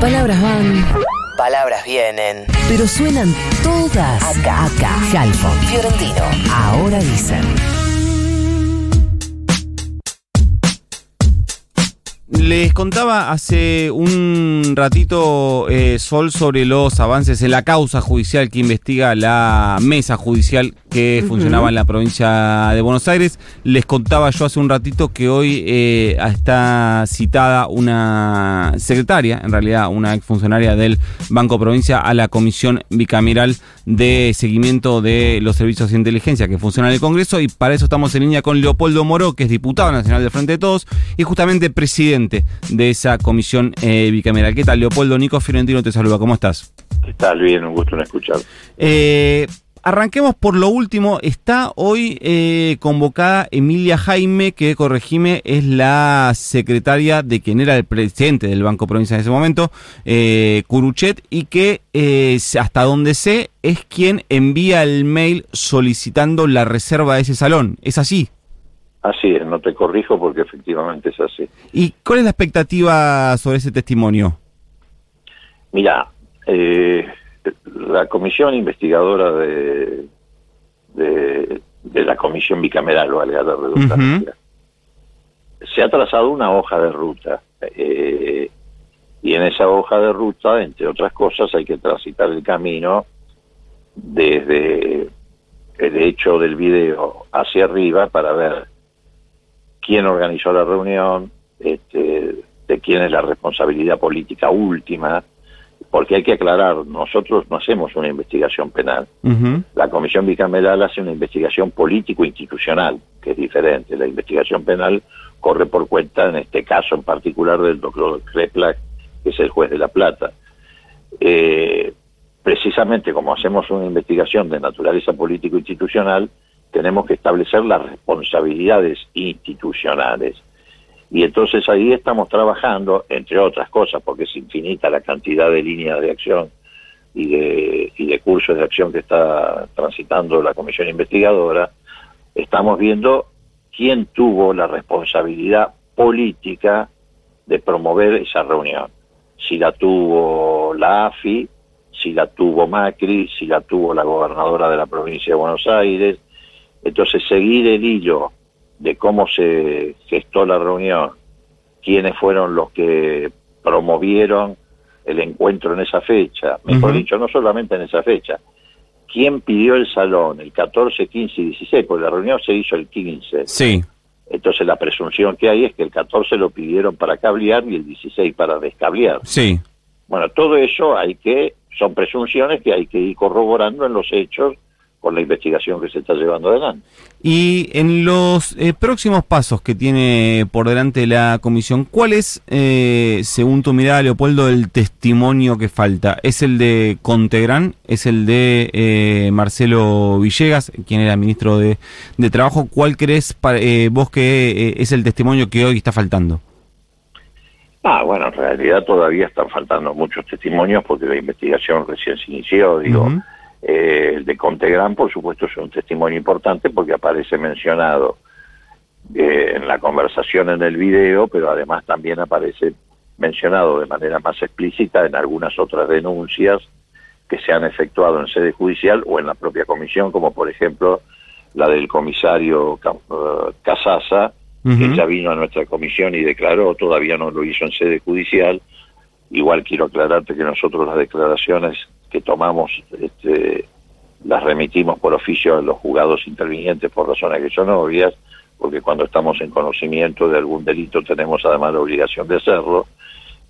Palabras van, Palabras vienen. pero suenan todas acá. Acá. Fiorentino. ahora dicen. Les contaba hace un ratito, eh, Sol, sobre los avances en la causa judicial que investiga la mesa judicial que funcionaba en la provincia de Buenos Aires. Les contaba yo hace un ratito que hoy eh, está citada una secretaria, en realidad una exfuncionaria del Banco Provincia, a la Comisión Bicameral de Seguimiento de los Servicios de Inteligencia que funciona en el Congreso. Y para eso estamos en línea con Leopoldo Moro, que es diputado nacional del Frente de Todos y justamente presidente de esa comisión eh, bicameral. ¿Qué tal, Leopoldo? Nico Fiorentino te saluda. ¿Cómo estás? ¿Qué tal? Bien, un gusto en escuchar. Eh, arranquemos por lo último. Está hoy eh, convocada Emilia Jaime, que, corregime, es la secretaria de quien era el presidente del Banco Provincia en ese momento, eh, Curuchet, y que, eh, hasta donde sé, es quien envía el mail solicitando la reserva de ese salón. ¿Es así? Así es, no te corrijo porque efectivamente es así. ¿Y cuál es la expectativa sobre ese testimonio? Mira, eh, la comisión investigadora de, de, de la comisión bicameral, valga la redundancia, se ha trazado una hoja de ruta. eh, y en esa hoja de ruta, entre otras cosas, hay que transitar el camino desde el hecho del video hacia arriba para ver quién organizó la reunión, este, de quién es la responsabilidad política última, porque hay que aclarar, nosotros no hacemos una investigación penal, la Comisión Bicameral hace una investigación político-institucional, que es diferente. La investigación penal corre por cuenta, en este caso en particular, del doctor Kreplak, que es el juez de La Plata. Eh, precisamente como hacemos una investigación de naturaleza político-institucional, tenemos que establecer las responsabilidades institucionales. Y entonces ahí estamos trabajando, entre otras cosas, porque es infinita la cantidad de líneas de acción y de, y de cursos de acción que está transitando la comisión investigadora, estamos viendo quién tuvo la responsabilidad política de promover esa reunión. Si la tuvo la AFI, si la tuvo Macri, si la tuvo la gobernadora de la provincia de Buenos Aires. Entonces, seguir el hilo de cómo se gestó la reunión, quiénes fueron los que promovieron el encuentro en esa fecha, mejor dicho, no solamente en esa fecha, quién pidió el salón el 14, 15 y 16, porque la reunión se hizo el 15. Sí. Entonces la presunción que hay es que el 14 lo pidieron para cablear y el 16 para descablear. Sí. Bueno, todo eso hay que, son presunciones que hay que ir corroborando en los hechos con la investigación que se está llevando adelante. Y en los eh, próximos pasos que tiene por delante la comisión, ¿cuál es, eh, según tu mirada, Leopoldo, el testimonio que falta? ¿Es el de Contegrán? ¿Es el de eh, Marcelo Villegas, quien era ministro de, de Trabajo? ¿Cuál crees eh, vos que eh, es el testimonio que hoy está faltando? Ah, bueno, en realidad todavía están faltando muchos testimonios porque la investigación recién se inició, digo. Eh, el de Contegrán, por supuesto, es un testimonio importante porque aparece mencionado eh, en la conversación en el video, pero además también aparece mencionado de manera más explícita en algunas otras denuncias que se han efectuado en sede judicial o en la propia comisión, como por ejemplo la del comisario eh, Casasa, Ujú. que ya vino a nuestra comisión y declaró, todavía no lo hizo en sede judicial. Igual quiero aclararte que nosotros las declaraciones que tomamos este, las remitimos por oficio a los juzgados intervinientes por razones que son obvias, porque cuando estamos en conocimiento de algún delito tenemos además la obligación de hacerlo.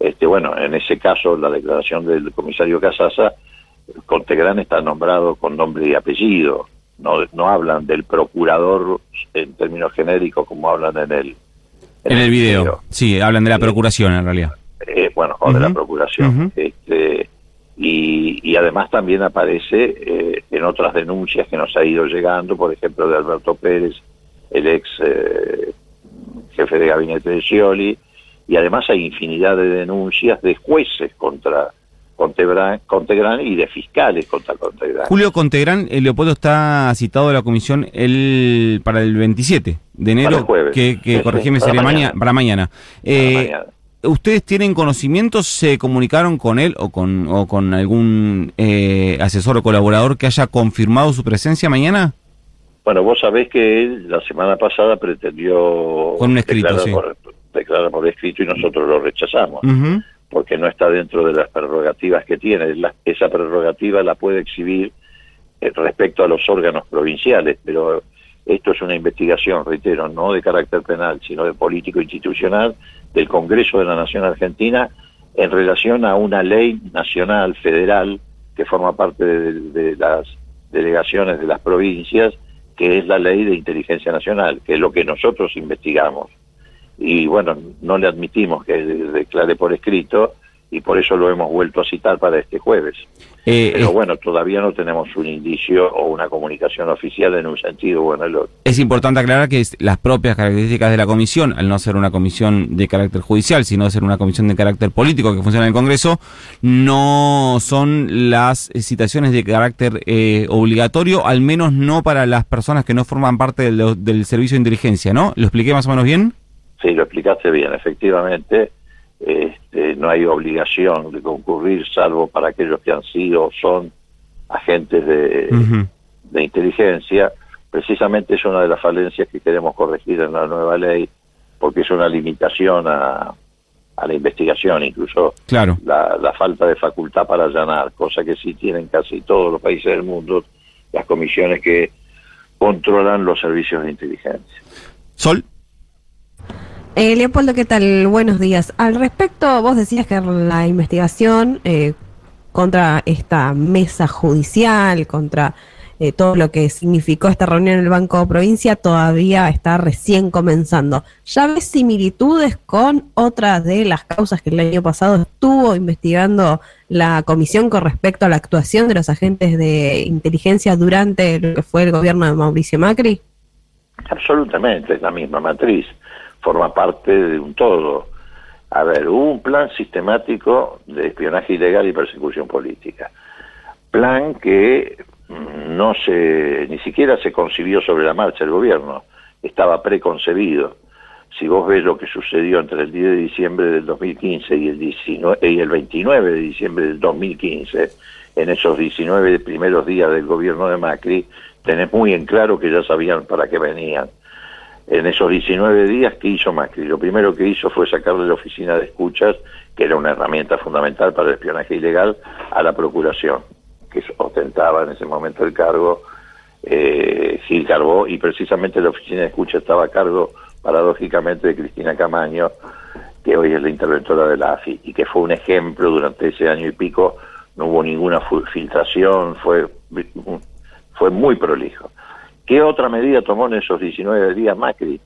Este, bueno, en ese caso la declaración del comisario Casasa, Contegrán está nombrado con nombre y apellido, no, no hablan del procurador en términos genéricos como hablan en el, En el video. Sí, hablan de la procuración en realidad. Eh, bueno, o de la procuración. Este, y, y además también aparece eh, en otras denuncias que nos ha ido llegando, por ejemplo, de Alberto Pérez, el ex eh, jefe de gabinete de Scioli, y además hay infinidad de denuncias de jueces contra Contegrán, Contegrán y de fiscales contra Contegrán. Julio Contegrán, eh, Leopoldo está citado a la comisión el, para el 27 de Para enero, el jueves. que, que Sí, corregime, sí, para mañana. mañana. para mañana. Eh, Para mañana. ¿Ustedes tienen conocimiento? ¿Se comunicaron con él o con, o con algún eh, asesor o colaborador que haya confirmado su presencia mañana? Bueno, vos sabés que él la semana pasada pretendió Con un escrito, declarar, sí. por, declarar por escrito y nosotros lo rechazamos, porque no está dentro de las prerrogativas que tiene. La- esa prerrogativa la puede exhibir eh, respecto a los órganos provinciales, pero esto es una investigación, reitero, no de carácter penal, sino de político institucional del Congreso de la Nación Argentina en relación a una ley nacional, federal, que forma parte de, de las delegaciones de las provincias, que es la ley de inteligencia nacional, que es lo que nosotros investigamos. Y bueno, no le admitimos que de- declare por escrito y por eso lo hemos vuelto a citar para este jueves. Eh, Pero bueno, todavía no tenemos un indicio o una comunicación oficial en un sentido o en el otro. es importante aclarar que las propias características de la comisión, al no ser una comisión de carácter judicial, sino ser una comisión de carácter político que funciona en el Congreso, no son las eh, citaciones de carácter eh, obligatorio, al menos no para las personas que no forman parte del, del servicio de inteligencia, ¿no? ¿Lo expliqué más o menos bien? Sí, lo explicaste bien. Efectivamente, este, no hay obligación de concurrir, salvo para aquellos que han sido o son agentes de, inteligencia. Precisamente es una de las falencias que queremos corregir en la nueva ley, porque es una limitación a, a la investigación, incluso Claro. la, la falta de facultad para allanar, cosa que sí tienen casi todos los países del mundo, las comisiones que controlan los servicios de inteligencia. Sol. Eh, Leopoldo, ¿qué tal? Buenos días. Al respecto, vos decías que la investigación eh, contra esta mesa judicial, contra eh, todo lo que significó esta reunión en el Banco Provincia, todavía está recién comenzando. ¿Ya ves similitudes con otras de las causas que el año pasado estuvo investigando la comisión con respecto a la actuación de los agentes de inteligencia durante lo que fue el gobierno de Mauricio Macri? Absolutamente, es la misma matriz, forma parte de un todo. A ver, hubo un plan sistemático de espionaje ilegal y persecución política. Plan que mm, no se, ni siquiera se concibió sobre la marcha el gobierno, estaba preconcebido. Si vos ves lo que sucedió entre el 10 de diciembre del 2015 y el, 19, y el 29 de diciembre del 2015, en esos 19 primeros días del gobierno de Macri, tenés muy en claro que ya sabían para qué venían. En esos 19 días, ¿qué hizo Macri? Lo primero que hizo fue sacarle la oficina de escuchas, que era una herramienta fundamental para el espionaje ilegal, a la Procuración, que ostentaba en ese momento el cargo eh, Gil Carbó, y precisamente la oficina de escucha estaba a cargo, paradójicamente, de Cristina Camaño, que hoy es la interventora de la AFI, y que fue un ejemplo durante ese año y pico, no hubo ninguna filtración, fue, fue muy prolijo. ¿Qué otra medida tomó en esos 19 días Macri?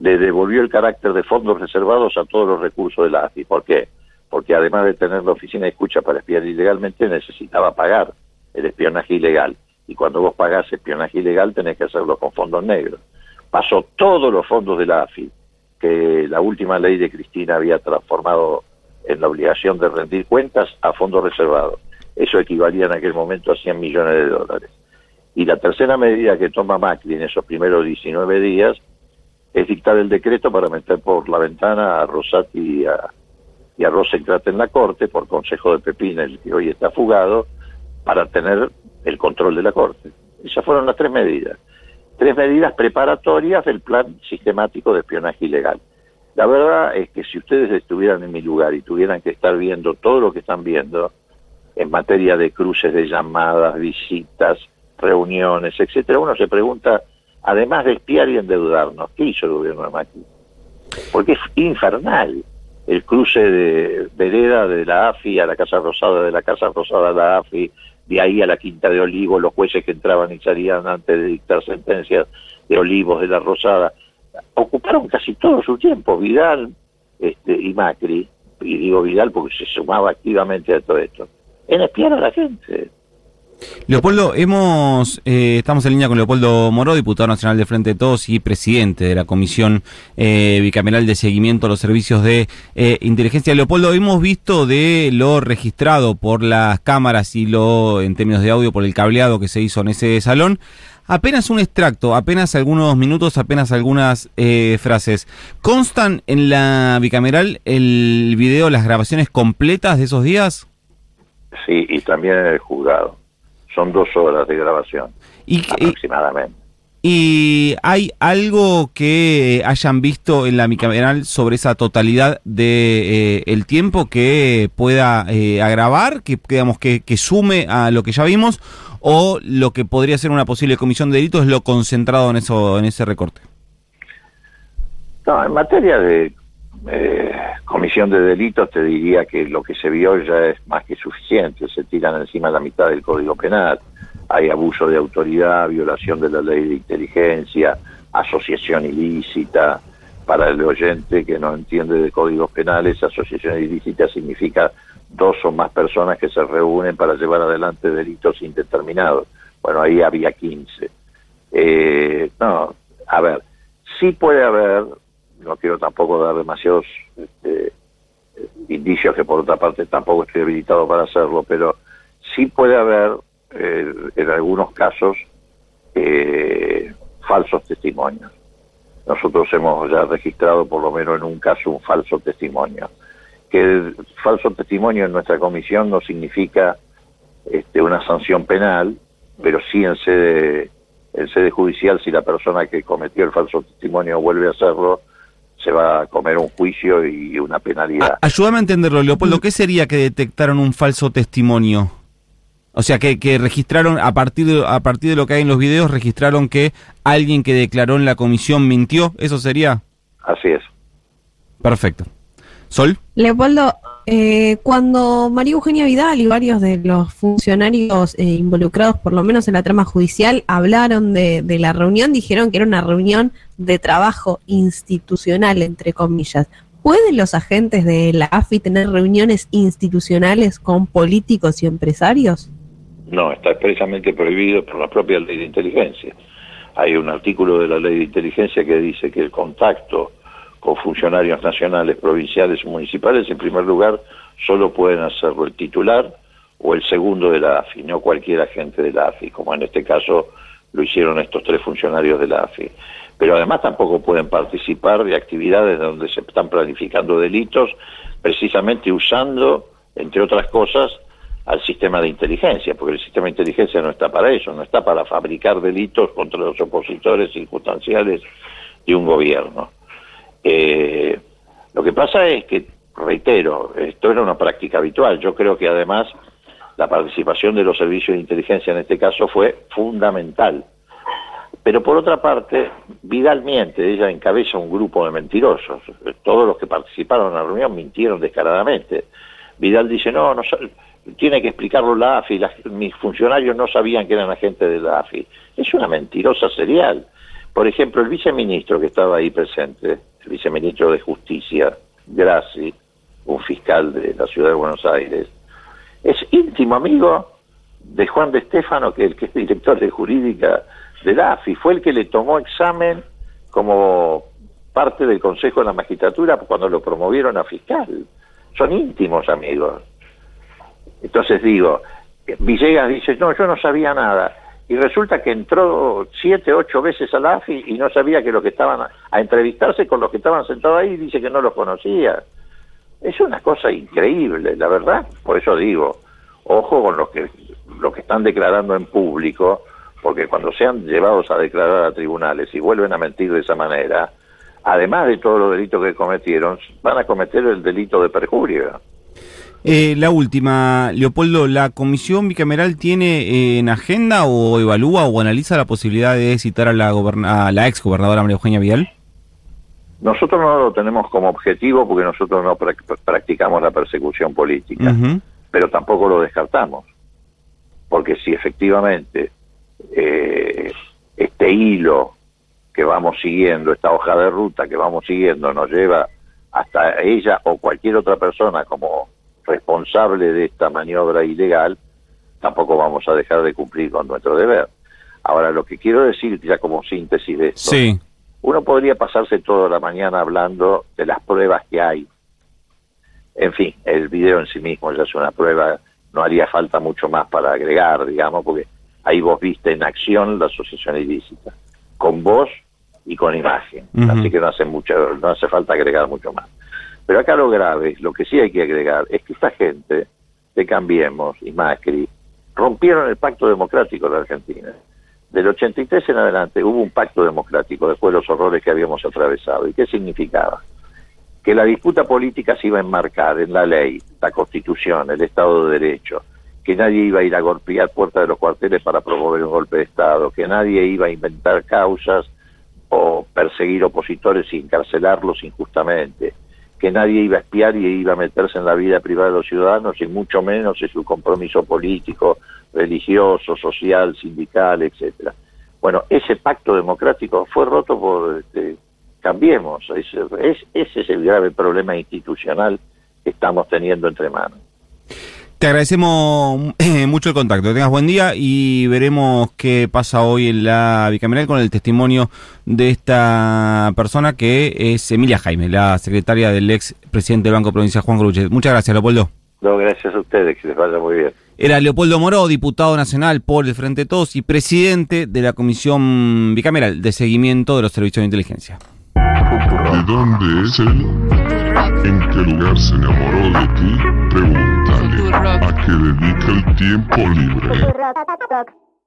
Le devolvió el carácter de fondos reservados a todos los recursos de la AFI. ¿Por qué? Porque además de tener la oficina de escucha para espiar ilegalmente, necesitaba pagar el espionaje ilegal. Y cuando vos pagás espionaje ilegal, tenés que hacerlo con fondos negros. Pasó todos los fondos de la AFI, que la última ley de Cristina había transformado en la obligación de rendir cuentas a fondos reservados. Eso equivalía en aquel momento a 100 millones de dólares. Y la tercera medida que toma Macri en esos primeros 19 días es dictar el decreto para meter por la ventana a Rosati y a, y en la Corte, por consejo de Pepín, el que hoy está fugado, para tener el control de la Corte. Esas fueron las tres medidas. Tres medidas preparatorias del plan sistemático de espionaje ilegal. La verdad es que si ustedes estuvieran en mi lugar y tuvieran que estar viendo todo lo que están viendo en materia de cruces de llamadas, visitas, reuniones, etcétera, uno se pregunta, además de espiar y endeudarnos, ¿qué hizo el gobierno de Macri? Porque es infernal el cruce de vereda de la AFI a la Casa Rosada, de la Casa Rosada a la AFI, de ahí a la Quinta de Olivos, los jueces que entraban y salían antes de dictar sentencias de Olivos, de la Rosada, ocuparon casi todo su tiempo, Vidal este, y Macri, y digo Vidal porque se sumaba activamente a todo esto, en espiar a la gente. Leopoldo, hemos, eh, estamos en línea con Leopoldo Moró, diputado nacional de Frente de Todos y presidente de la Comisión eh, Bicameral de Seguimiento a los Servicios de eh, Inteligencia. Leopoldo, hemos visto de lo registrado por las cámaras y lo, en términos de audio, por el cableado que se hizo en ese salón, Apenas un extracto, apenas algunos minutos, apenas algunas eh, frases. ¿Constan en la bicameral el video, las grabaciones completas de esos días? Sí, y también en el juzgado. Son dos horas de grabación, Y, y, aproximadamente. y hay algo que hayan visto en la bicameral sobre esa totalidad de eh, el tiempo que pueda eh, agravar, que digamos que, que sume a lo que ya vimos, o lo que podría ser una posible comisión de delitos es lo concentrado en eso, en ese recorte. No, en materia de eh, comisión de delitos te diría que lo que se vio ya es más que suficiente. Se tiran encima la mitad del Código Penal. Hay abuso de autoridad, violación de la ley de inteligencia, asociación ilícita. Para el oyente que no entiende de códigos penales, asociación ilícita significa dos o más personas que se reúnen para llevar adelante delitos indeterminados. Bueno, ahí había 15. Eh, no, a ver, sí puede haber, no quiero tampoco dar demasiados este, indicios que por otra parte tampoco estoy habilitado para hacerlo, pero sí puede haber eh, en algunos casos eh, falsos testimonios. Nosotros hemos ya registrado por lo menos en un caso un falso testimonio. Que falso testimonio en nuestra comisión no significa este, una sanción penal, pero sí en sede, en sede judicial, si la persona que cometió el falso testimonio vuelve a hacerlo, se va a comer un juicio y una penalidad. A- ayúdame a entenderlo, Leopoldo. ¿Qué sería que detectaron un falso testimonio? O sea, que, que registraron, a partir, de, a partir de lo que hay en los videos, registraron que alguien que declaró en la comisión mintió. ¿Eso sería? Así es. Perfecto. ¿Sol? Leopoldo, eh, cuando María Eugenia Vidal y varios de los funcionarios eh, involucrados, por lo menos en la trama judicial, hablaron de, de la reunión, dijeron que era una reunión de trabajo institucional, entre comillas. ¿Pueden los agentes de la AFI tener reuniones institucionales con políticos y empresarios? No, está expresamente prohibido por la propia ley de inteligencia. Hay un artículo de la ley de inteligencia que dice que el contacto con funcionarios nacionales, provinciales o municipales, en primer lugar, solo pueden hacerlo el titular o el segundo de la AFI, no cualquier agente de la AFI, como en este caso lo hicieron estos tres funcionarios de la AFI. Pero además tampoco pueden participar de actividades donde se están planificando delitos, precisamente usando, entre otras cosas, al sistema de inteligencia, porque el sistema de inteligencia no está para eso, no está para fabricar delitos contra los opositores circunstanciales de un gobierno. Eh, lo que pasa es que, reitero, esto era una práctica habitual. Yo creo que además la participación de los servicios de inteligencia en este caso fue fundamental. Pero por otra parte, Vidal miente, ella encabeza un grupo de mentirosos. Todos los que participaron en la reunión mintieron descaradamente. Vidal dice, no, no tiene que explicarlo la AFI, las- mis funcionarios no sabían que eran agentes de la AFI. Es una mentirosa serial. Por ejemplo, el viceministro que estaba ahí presente, el viceministro de Justicia, Grassi, un fiscal de la ciudad de Buenos Aires, es íntimo amigo de Juan de Estefano, que, que es director de jurídica de la AFI, fue el que le tomó examen como parte del Consejo de la Magistratura cuando lo promovieron a fiscal. Son íntimos amigos. Entonces digo, Villegas dice, no, yo no sabía nada. Y resulta que entró siete, ocho veces a AFI y no sabía que los que estaban a, a entrevistarse con los que estaban sentados ahí, dice que no los conocía. Es una cosa increíble, la verdad. Por eso digo, ojo con los que, los que están declarando en público, porque cuando sean llevados a declarar a tribunales y vuelven a mentir de esa manera, además de todos los delitos que cometieron, van a cometer el delito de perjurio. Eh, la última, Leopoldo, ¿la comisión bicameral tiene eh, en agenda o evalúa o analiza la posibilidad de citar a la, a la ex gobernadora María Eugenia Vidal? Nosotros no lo tenemos como objetivo porque nosotros no prac- practicamos la persecución política, pero tampoco lo descartamos. Porque si efectivamente eh, este hilo que vamos siguiendo, esta hoja de ruta que vamos siguiendo nos lleva hasta ella o cualquier otra persona como responsable de esta maniobra ilegal, tampoco vamos a dejar de cumplir con nuestro deber. Ahora, lo que quiero decir, ya como síntesis de esto, Sí. uno podría pasarse toda la mañana hablando de las pruebas que hay. En fin, el video en sí mismo ya es una prueba, no haría falta mucho más para agregar, digamos, porque ahí vos viste en acción la asociación ilícita, con voz y con imagen. Así que no hace mucho, no hace falta agregar mucho más. Pero acá lo grave, lo que sí hay que agregar, es que esta gente de Cambiemos y Macri rompieron el pacto democrático de la Argentina. Del 83 en adelante hubo un pacto democrático después de los horrores que habíamos atravesado. ¿Y qué significaba? Que la disputa política se iba a enmarcar en la ley, la constitución, el Estado de Derecho, que nadie iba a ir a golpear puertas de los cuarteles para promover un golpe de Estado, que nadie iba a inventar causas o perseguir opositores y encarcelarlos injustamente, que nadie iba a espiar y iba a meterse en la vida privada de los ciudadanos y mucho menos en su compromiso político, religioso, social, sindical, etcétera. Bueno, ese pacto democrático fue roto por este, Cambiemos. Ese es, ese es el grave problema institucional que estamos teniendo entre manos. Te agradecemos eh, mucho el contacto. Que tengas buen día y veremos qué pasa hoy en la bicameral con el testimonio de esta persona que es Emilia Jaime, la secretaria del ex presidente del Banco Provincial Juan Gruche. Muchas gracias, Leopoldo. No, gracias a ustedes, que les vaya muy bien. Era Leopoldo Moró, diputado nacional por el Frente de Todos y presidente de la Comisión Bicameral de Seguimiento de los Servicios de Inteligencia. ¿De dónde es él? ¿En qué lugar se enamoró de ti? Pregúntale. ¿A qué dedica el tiempo libre?